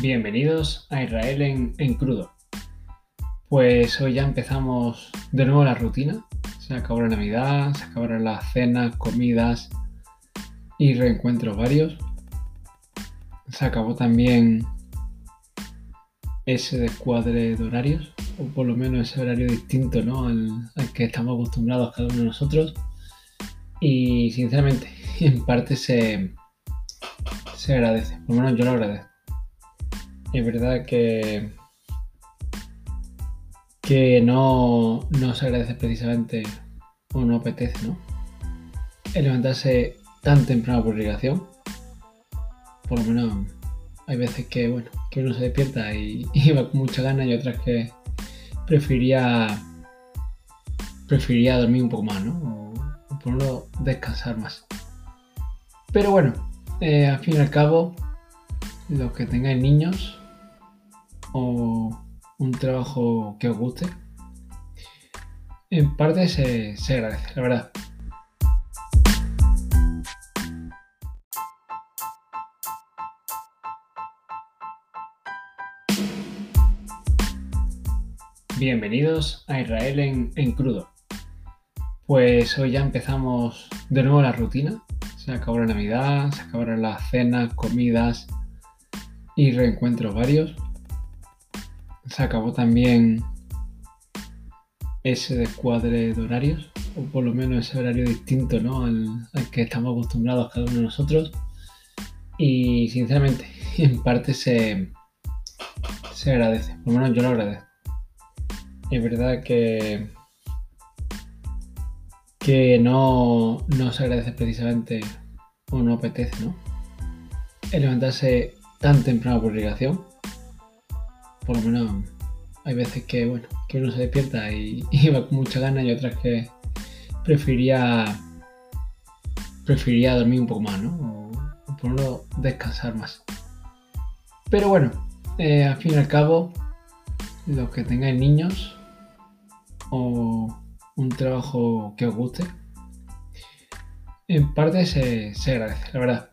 Bienvenidos a Israel en, en crudo. Pues hoy ya empezamos de nuevo la rutina. Se acabó la Navidad, se acabaron las cenas, comidas y reencuentros varios. Se acabó también ese descuadre de horarios, o por lo menos ese horario distinto ¿no? al, al que estamos acostumbrados cada uno de nosotros. Y sinceramente, en parte se, se agradece, por lo menos yo lo agradezco. Es verdad que, que no, no se agradece precisamente o no apetece, ¿no? El levantarse tan temprano por obligación. Por lo menos hay veces que, bueno, que uno se despierta y, y va con mucha ganas y otras que preferiría preferiría dormir un poco más, ¿no? O, por no descansar más. Pero bueno, eh, al fin y al cabo, los que tengáis niños o un trabajo que os guste, en parte se, se agradece, la verdad. Bienvenidos a Israel en, en crudo. Pues hoy ya empezamos de nuevo la rutina. Se acabó la Navidad, se acabaron las cenas, comidas y reencuentros varios. Se acabó también ese descuadre de horarios, o por lo menos ese horario distinto ¿no? al, al que estamos acostumbrados cada uno de nosotros. Y sinceramente, en parte se, se agradece, por lo menos yo lo agradezco. Es verdad que, que no, no se agradece precisamente o no apetece, ¿no? El levantarse tan temprano por obligación. Por lo menos hay veces que, bueno, que uno se despierta y, y va con mucha ganas y otras que preferiría preferiría dormir un poco más, ¿no? O, por no descansar más. Pero bueno, eh, al fin y al cabo, los que tengáis niños o un trabajo que os guste, en parte se, se agradece, la verdad.